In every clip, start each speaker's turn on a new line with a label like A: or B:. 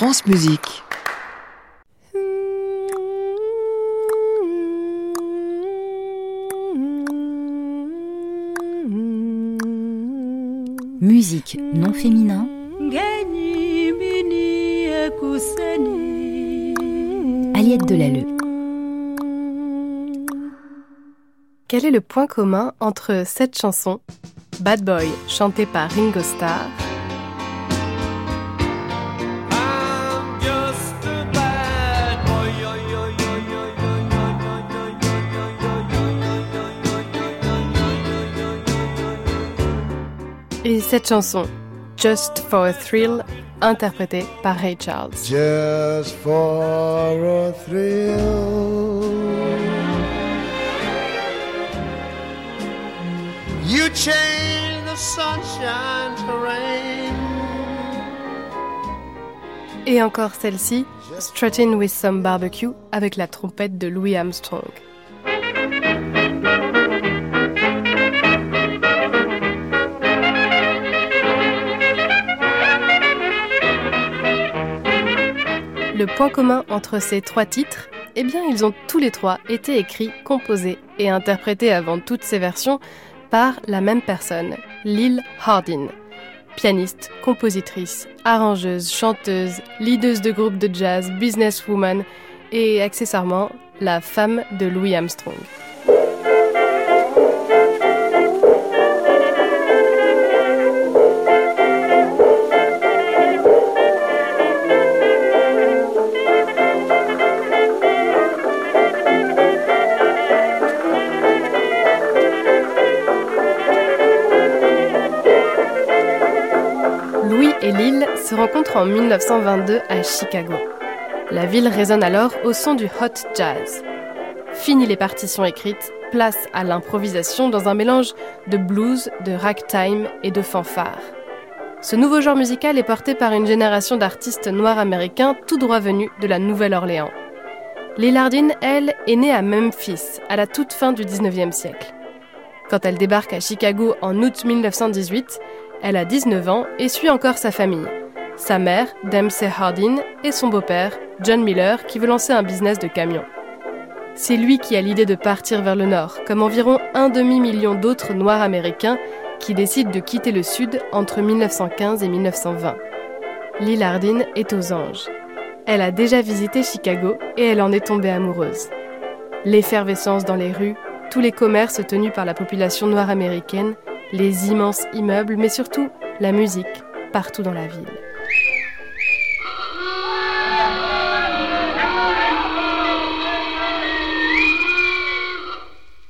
A: France Musique.
B: Musique non féminin. Aliette Delalleux.
C: Quel est le point commun entre cette chanson, Bad Boy, chantée par Ringo Starr, et cette chanson, Just for a Thrill, interprétée par Ray Charles.
D: Just for a thrill. You change the sunshine to rain.
C: Et encore celle-ci, Strutting with Some Barbecue, avec la trompette de Louis Armstrong. Le point commun entre ces trois titres, eh bien, ils ont tous les trois été écrits, composés et interprétés avant toutes ces versions par la même personne, Lil Hardin. Pianiste, compositrice, arrangeuse, chanteuse, leaduse de groupe de jazz, businesswoman et accessoirement la femme de Louis Armstrong. Et Lil se rencontrent en 1922 à Chicago. La ville résonne alors au son du hot jazz. Fini les partitions écrites, place à l'improvisation dans un mélange de blues, de ragtime et de fanfare. Ce nouveau genre musical est porté par une génération d'artistes noirs américains tout droit venus de la Nouvelle-Orléans. Lil Hardin, elle, est née à Memphis, à la toute fin du 19e siècle. Quand elle débarque à Chicago en août 1918, elle a 19 ans et suit encore sa famille. Sa mère, Dempsey Hardin, et son beau-père, John Miller, qui veut lancer un business de camions. C'est lui qui a l'idée de partir vers le nord, comme environ un demi-million d'autres Noirs américains qui décident de quitter le sud entre 1915 et 1920. Lil Hardin est aux anges. Elle a déjà visité Chicago et elle en est tombée amoureuse. L'effervescence dans les rues, tous les commerces tenus par la population noire américaine, les immenses immeubles, mais surtout la musique partout dans la ville.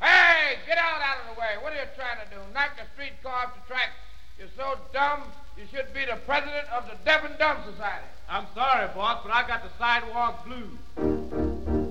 E: Hey, get out out of the way. What are you trying to do? Knock the streetcar off the track? You're so dumb, you should be the president of the Deaf and Dumb Society. I'm sorry, boss, but I got the sidewalk blues.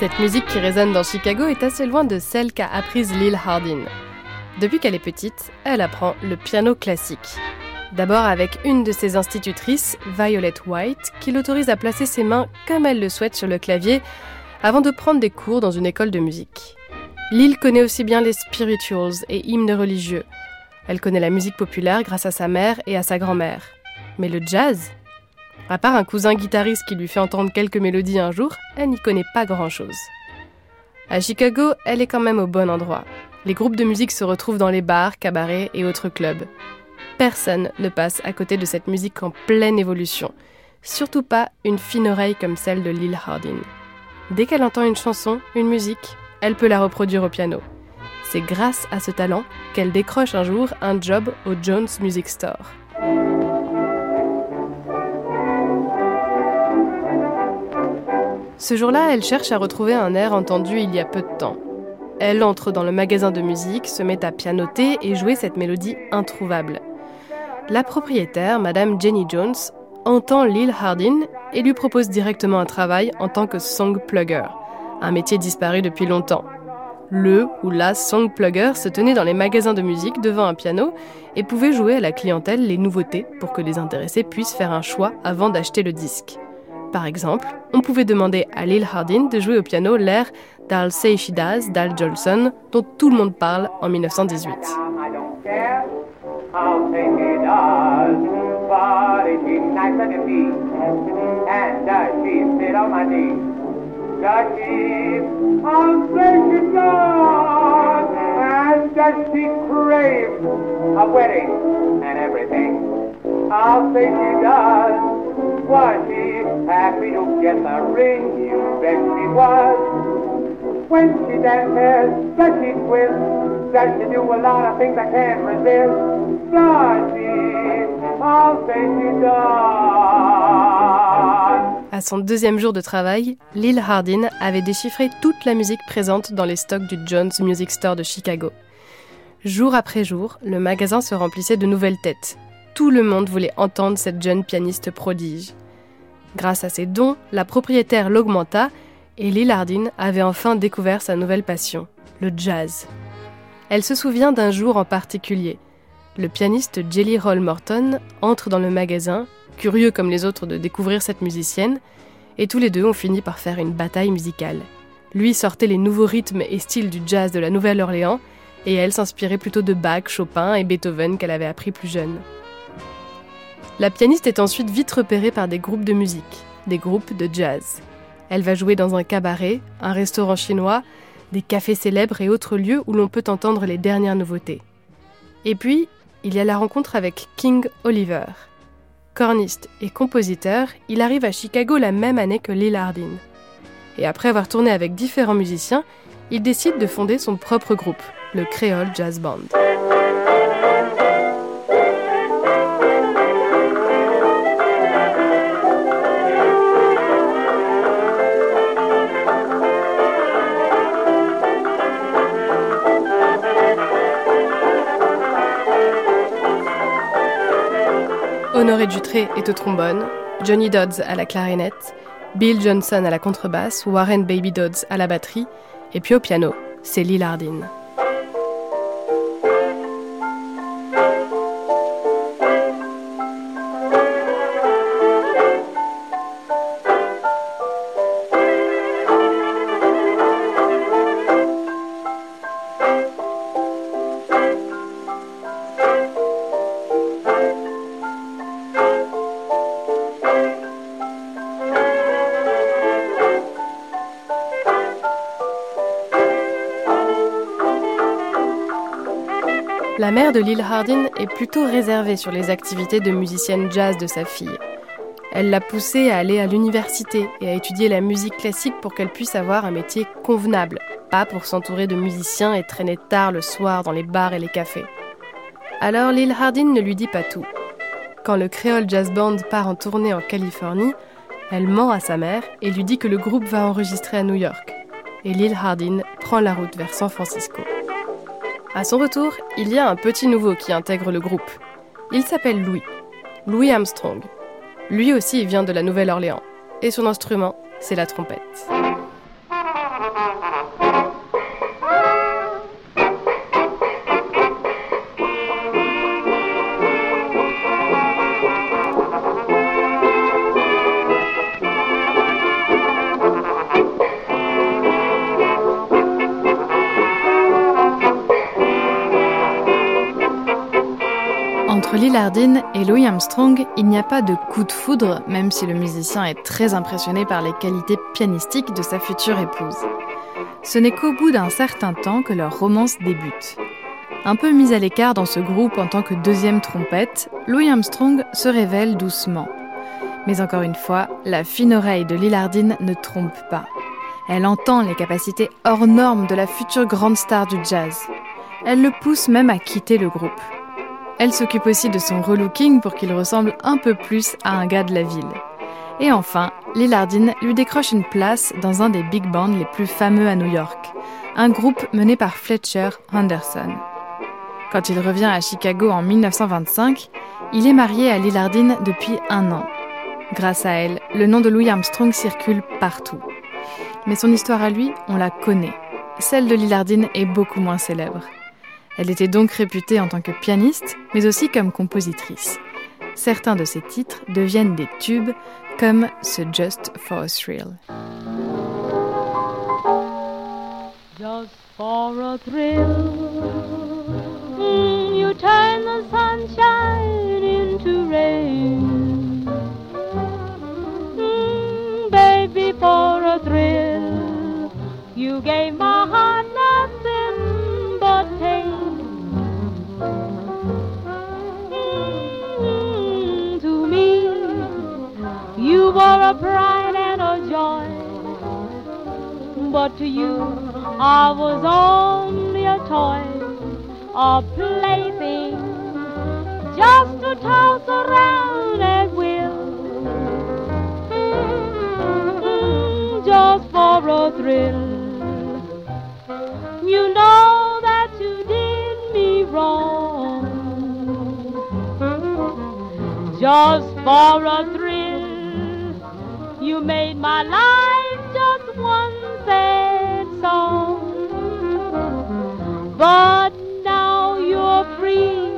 C: Cette musique qui résonne dans Chicago est assez loin de celle qu'a apprise Lil Hardin. Depuis qu'elle est petite, elle apprend le piano classique. D'abord avec une de ses institutrices, Violet White, qui l'autorise à placer ses mains comme elle le souhaite sur le clavier avant de prendre des cours dans une école de musique. Lil connaît aussi bien les spirituals et hymnes religieux. Elle connaît la musique populaire grâce à sa mère et à sa grand-mère. Mais le jazz À part un cousin guitariste qui lui fait entendre quelques mélodies un jour, elle n'y connaît pas grand-chose. À Chicago, elle est quand même au bon endroit. Les groupes de musique se retrouvent dans les bars, cabarets et autres clubs. Personne ne passe à côté de cette musique en pleine évolution. Surtout pas une fine oreille comme celle de Lil Hardin. Dès qu'elle entend une chanson, une musique, elle peut la reproduire au piano. C'est grâce à ce talent qu'elle décroche un jour un job au Jones Music Store. Ce jour-là, elle cherche à retrouver un air entendu il y a peu de temps. Elle entre dans le magasin de musique, se met à pianoter et jouer cette mélodie introuvable. la propriétaire, Madame Jenny Jones, entend Lil Hardin et lui propose directement un travail en tant que song plugger, un métier disparu depuis longtemps. Le ou la song plugger se tenait dans les magasins de musique devant un piano et pouvait jouer à la clientèle les nouveautés pour que les intéressés puissent faire un choix avant d'acheter le disque. Par exemple, on pouvait demander à Lil Hardin de jouer au piano l'air d'Al Say She d'Al Jolson, dont tout le monde parle en 1918.
A: I'll say she does. Was she happy to get the ring? You bet she was. When she she she a lot of things.
C: À son deuxième jour de travail, Lil Hardin avait déchiffré toute la musique présente dans les stocks du Jones Music Store de Chicago. Jour après jour, le magasin se remplissait de nouvelles têtes. Tout le monde voulait entendre cette jeune pianiste prodige. Grâce à ses dons, la propriétaire l'augmenta et Lil Hardin avait enfin découvert sa nouvelle passion, le jazz. Elle se souvient d'un jour en particulier. Le pianiste Jelly Roll Morton entre dans le magasin, curieux comme les autres de découvrir cette musicienne, et tous les deux ont fini par faire une bataille musicale. Lui sortait les nouveaux rythmes et styles du jazz de la Nouvelle-Orléans, et elle s'inspirait plutôt de Bach, Chopin et Beethoven qu'elle avait appris plus jeune. La pianiste est ensuite vite repérée par des groupes de musique, des groupes de jazz. Elle va jouer dans un cabaret, un restaurant chinois, des cafés célèbres et autres lieux où l'on peut entendre les dernières nouveautés. Et puis, il y a la rencontre avec King Oliver. Corniste et compositeur, il arrive à Chicago la même année que Lil Hardin. Et après avoir tourné avec différents musiciens, il décide de fonder son propre groupe, le Creole Jazz Band. Honoré Dutré est au trombone, Johnny Dodds à la clarinette, Bill Johnson à la contrebasse, Warren Baby Dodds à la batterie, et puis au piano, c'est Lil Hardin. La mère de Lil Hardin est plutôt réservée sur les activités de musicienne jazz de sa fille. Elle l'a poussée à aller à l'université et à étudier la musique classique pour qu'elle puisse avoir un métier convenable, pas pour s'entourer de musiciens et traîner tard le soir dans les bars et les cafés. Alors Lil Hardin ne lui dit pas tout. Quand le Creole Jazz Band part en tournée en Californie, elle ment à sa mère et lui dit que le groupe va enregistrer à New York. Et Lil Hardin prend la route vers San Francisco. À son retour, il y a un petit nouveau qui intègre le groupe. Il s'appelle Louis. Louis Armstrong. Lui aussi vient de la Nouvelle-Orléans. Et son instrument, c'est la trompette.
F: Lil Hardin et Louis Armstrong, il n'y a pas de coup de foudre, même si le musicien est très impressionné par les qualités pianistiques de sa future épouse. Ce n'est qu'au bout d'un certain temps que leur romance débute. Un peu mis à l'écart dans ce groupe en tant que deuxième trompette, Louis Armstrong se révèle doucement. Mais encore une fois, la fine oreille de Lil Hardin ne trompe pas. Elle entend les capacités hors normes de la future grande star du jazz. Elle le pousse même à quitter le groupe. Elle s'occupe aussi de son relooking pour qu'il ressemble un peu plus à un gars de la ville. Et enfin, Lil Hardin lui décroche une place dans un des big bands les plus fameux à New York, un groupe mené par Fletcher Henderson. Quand il revient à Chicago en 1925, Il est marié à Lillardine depuis un an. Grâce à elle, le nom de Louis Armstrong circule partout. Mais son histoire à lui, on la connaît. Celle de Lillardine est beaucoup moins célèbre. Elle était donc réputée en tant que pianiste, mais aussi comme compositrice. Certains de ses titres deviennent des tubes, comme ce Just for a Thrill.
G: Just for a thrill, mm, you turn the sunshine into rain. Mm, baby, for a thrill, you gave my heart a pride and a joy. But to you, I was only a toy, a plaything, just to toss around at will. Just for a thrill. You know that you did me wrong. Just for a thrill, you made my life just one sad song. But now you're free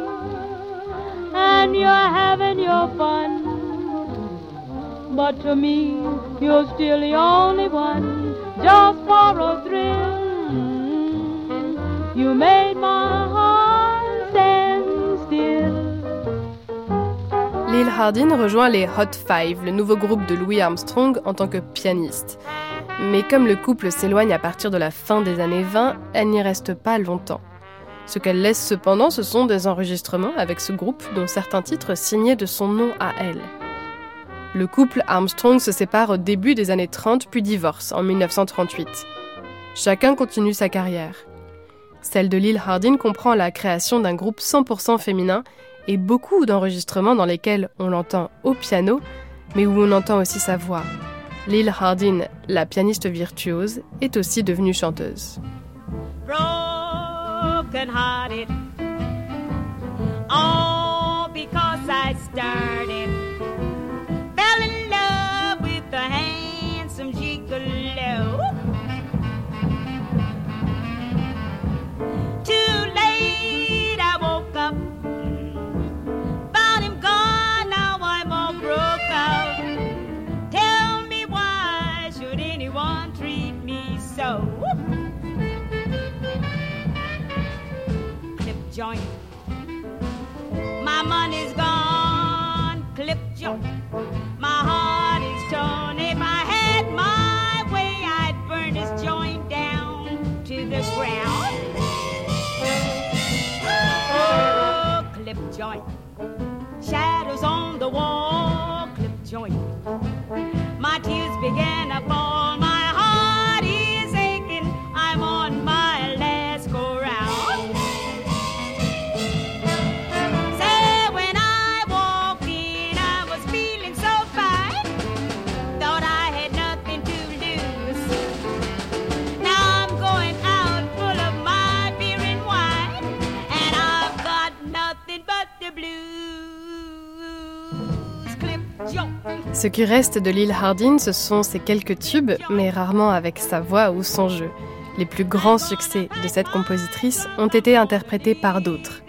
G: and you're having your fun. But to me, you're still the only one, just for a thrill. You made my
C: Lil Hardin rejoint les Hot Five, le nouveau groupe de Louis Armstrong, en tant que pianiste. Mais comme le couple s'éloigne à partir de la fin des années 20, elle n'y reste pas longtemps. Ce qu'elle laisse cependant, ce sont des enregistrements avec ce groupe, dont certains titres signés de son nom à elle. Le couple Armstrong se sépare au début des années 30 puis divorce en 1938. Chacun continue sa carrière. Celle de Lil Hardin comprend la création d'un groupe 100% féminin et beaucoup d'enregistrements dans lesquels on l'entend au piano, mais où on entend aussi sa voix. Lil Hardin, la pianiste virtuose, est aussi devenue chanteuse.
G: broken Shadows on the wall, clip joint.
C: Ce qui reste de Lil Hardin, ce sont ses quelques tubes, mais rarement avec sa voix ou son jeu. Les plus grands succès de cette compositrice ont été interprétés par d'autres,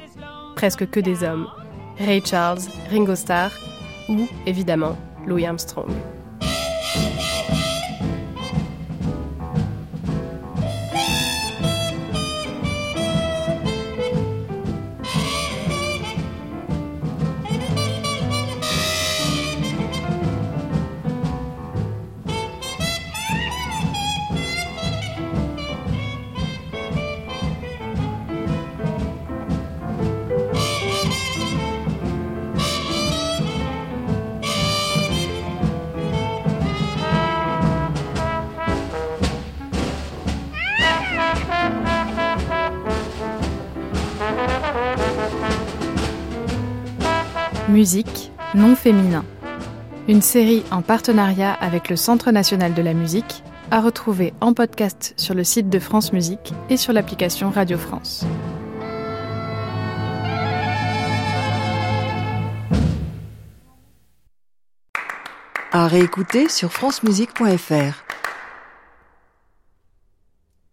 C: presque que des hommes. Ray Charles, Ringo Starr ou, évidemment, Louis Armstrong.
F: Musique, non féminin. Une série en partenariat avec le Centre national de la musique, à retrouver en podcast sur le site de France Musique et sur l'application Radio France.
H: À réécouter sur francemusique.fr.